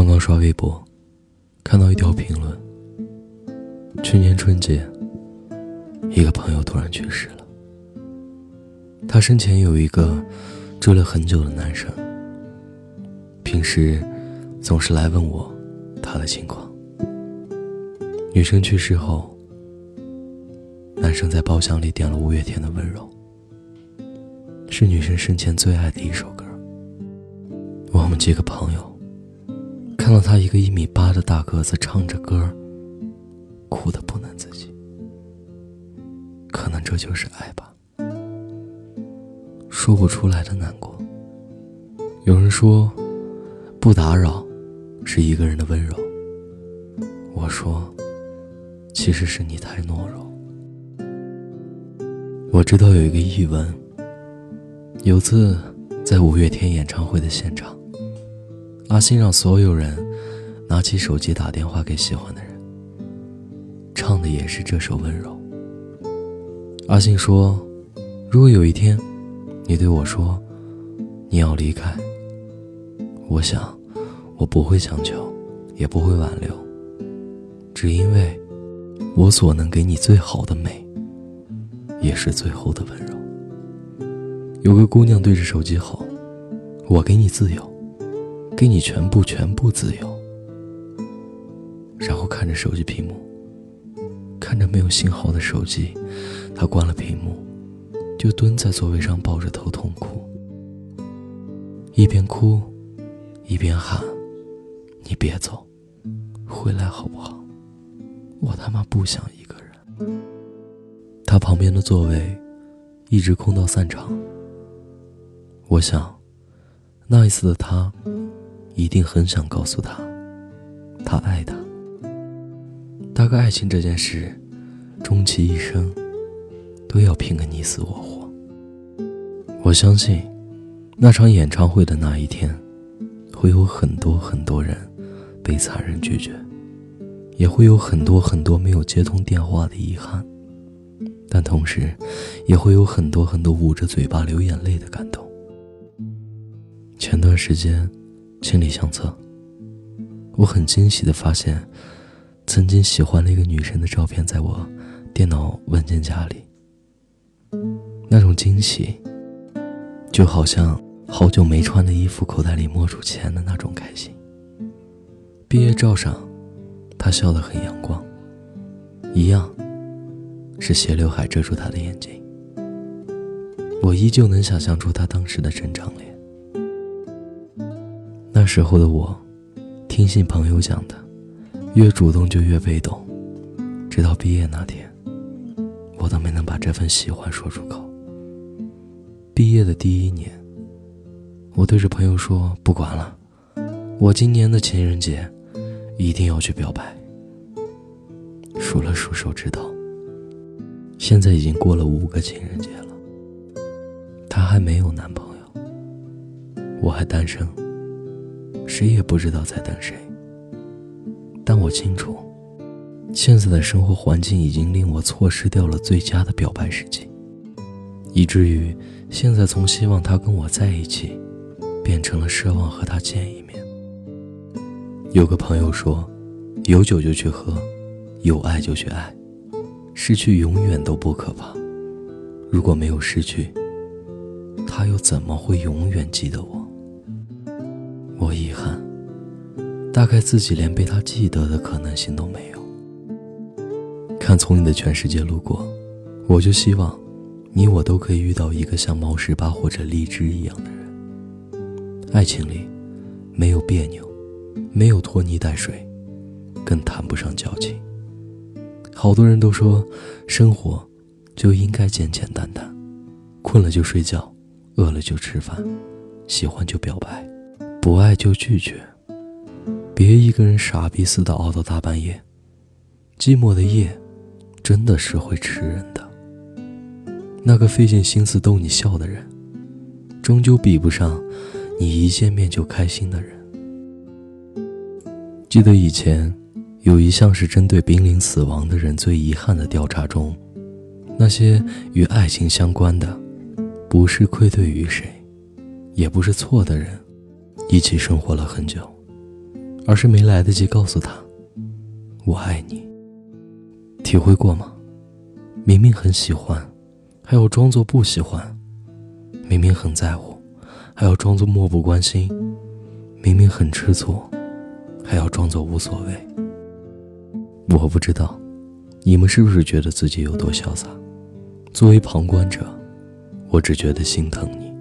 刚刚刷微博，看到一条评论。去年春节，一个朋友突然去世了。他生前有一个追了很久的男生，平时总是来问我他的情况。女生去世后，男生在包厢里点了五月天的《温柔》，是女生生前最爱的一首歌。我们几个朋友看到他一个一米八的大个子唱着歌，哭得不能自己。可能这就是爱吧，说不出来的难过。有人说，不打扰是一个人的温柔。我说，其实是你太懦弱。我知道有一个译文，有次在五月天演唱会的现场。阿信让所有人拿起手机打电话给喜欢的人，唱的也是这首《温柔》。阿信说：“如果有一天，你对我说你要离开，我想我不会强求，也不会挽留，只因为，我所能给你最好的美，也是最后的温柔。”有个姑娘对着手机吼：“我给你自由。”给你全部全部自由，然后看着手机屏幕，看着没有信号的手机，他关了屏幕，就蹲在座位上抱着头痛哭，一边哭，一边喊：“你别走，回来好不好？我他妈不想一个人。”他旁边的座位一直空到散场。我想，那一次的他。一定很想告诉他，他爱他。大概爱情这件事，终其一生，都要拼个你死我活。我相信，那场演唱会的那一天，会有很多很多人被残忍拒绝，也会有很多很多没有接通电话的遗憾，但同时，也会有很多很多捂着嘴巴流眼泪的感动。前段时间。清理相册，我很惊喜的发现，曾经喜欢的一个女生的照片在我电脑文件夹里。那种惊喜，就好像好久没穿的衣服口袋里摸出钱的那种开心。毕业照上，她笑得很阳光，一样，是斜刘海遮住她的眼睛。我依旧能想象出她当时的正常脸。那时候的我，听信朋友讲的，越主动就越被动。直到毕业那天，我都没能把这份喜欢说出口。毕业的第一年，我对着朋友说：“不管了，我今年的情人节一定要去表白。”数了数手指头，现在已经过了五个情人节了。她还没有男朋友，我还单身。谁也不知道在等谁，但我清楚，现在的生活环境已经令我错失掉了最佳的表白时机，以至于现在从希望他跟我在一起，变成了奢望和他见一面。有个朋友说：“有酒就去喝，有爱就去爱，失去永远都不可怕。如果没有失去，他又怎么会永远记得我？”大概自己连被他记得的可能性都没有。看从你的全世界路过，我就希望，你我都可以遇到一个像毛十八或者荔枝一样的人。爱情里，没有别扭，没有拖泥带水，更谈不上矫情。好多人都说，生活就应该简简单单，困了就睡觉，饿了就吃饭，喜欢就表白。不爱就拒绝，别一个人傻逼似的熬到大半夜。寂寞的夜，真的是会吃人的。那个费尽心思逗你笑的人，终究比不上你一见面就开心的人。记得以前有一项是针对濒临死亡的人最遗憾的调查中，那些与爱情相关的，不是愧对于谁，也不是错的人。一起生活了很久，而是没来得及告诉他“我爱你”。体会过吗？明明很喜欢，还要装作不喜欢；明明很在乎，还要装作漠不关心；明明很吃醋，还要装作无所谓。我不知道，你们是不是觉得自己有多潇洒？作为旁观者，我只觉得心疼你，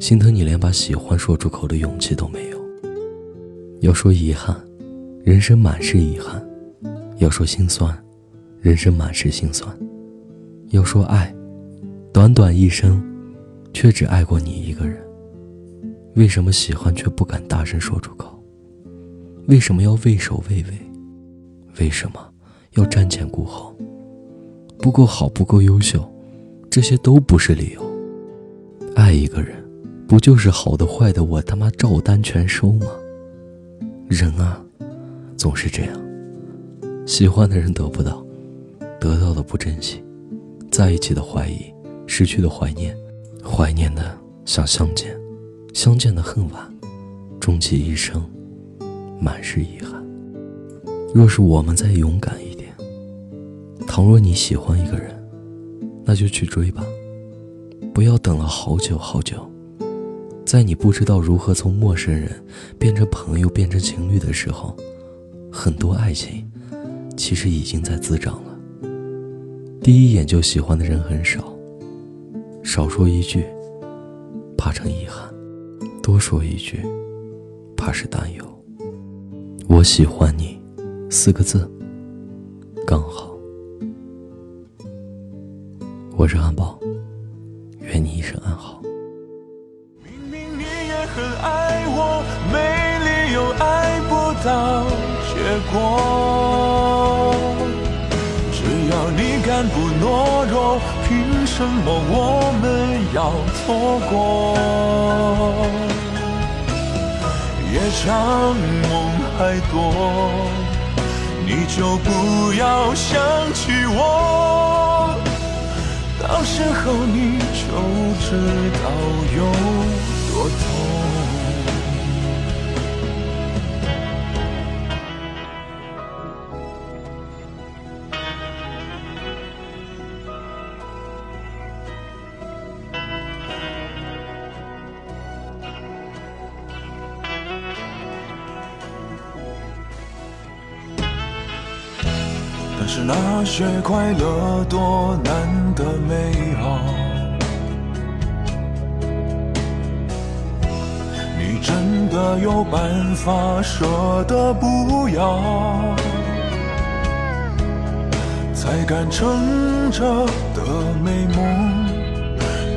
心疼你连把喜欢说出口的勇气都没有。要说遗憾，人生满是遗憾；要说心酸，人生满是心酸；要说爱，短短一生，却只爱过你一个人。为什么喜欢却不敢大声说出口？为什么要畏首畏尾？为什么要瞻前顾后？不够好，不够优秀，这些都不是理由。爱一个人，不就是好的坏的，我他妈照单全收吗？人啊，总是这样，喜欢的人得不到，得到的不珍惜，在一起的怀疑，失去的怀念，怀念的想相见，相见的恨晚，终其一生，满是遗憾。若是我们再勇敢一点，倘若你喜欢一个人，那就去追吧，不要等了好久好久。在你不知道如何从陌生人变成朋友、变成情侣的时候，很多爱情其实已经在滋长了。第一眼就喜欢的人很少，少说一句，怕成遗憾；多说一句，怕是担忧。我喜欢你，四个字，刚好。我是汉堡，愿你一生安好。到结果。只要你敢不懦弱，凭什么我们要错过？夜长梦还多，你就不要想起我，到时候你就知道有是那些快乐多难得美好，你真的有办法舍得不要？才敢撑着的美梦，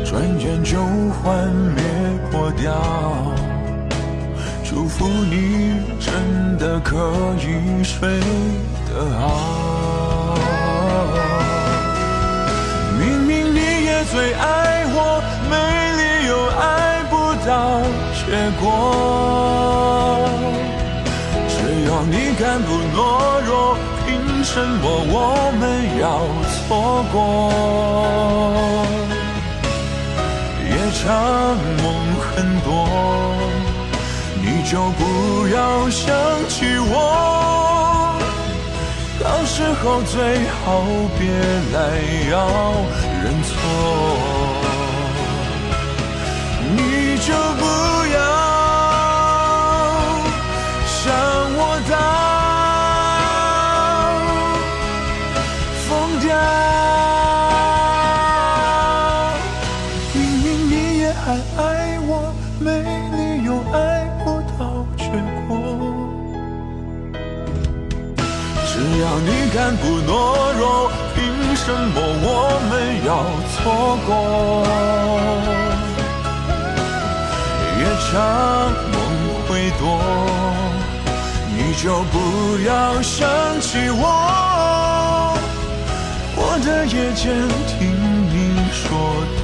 转眼就幻灭破掉。祝福你真的可以睡得好。最爱我，没理由爱不到结果。只要你敢不懦弱，凭什么我们要错过？夜长梦很多，你就不要想起我。到时候最好别来要。认错，你就不要想我到疯掉。明明你也还爱我，没理由爱不到结果。只要你敢不懦弱。什么我们要错过？夜长梦会多，你就不要想起我。我的夜间听你说多。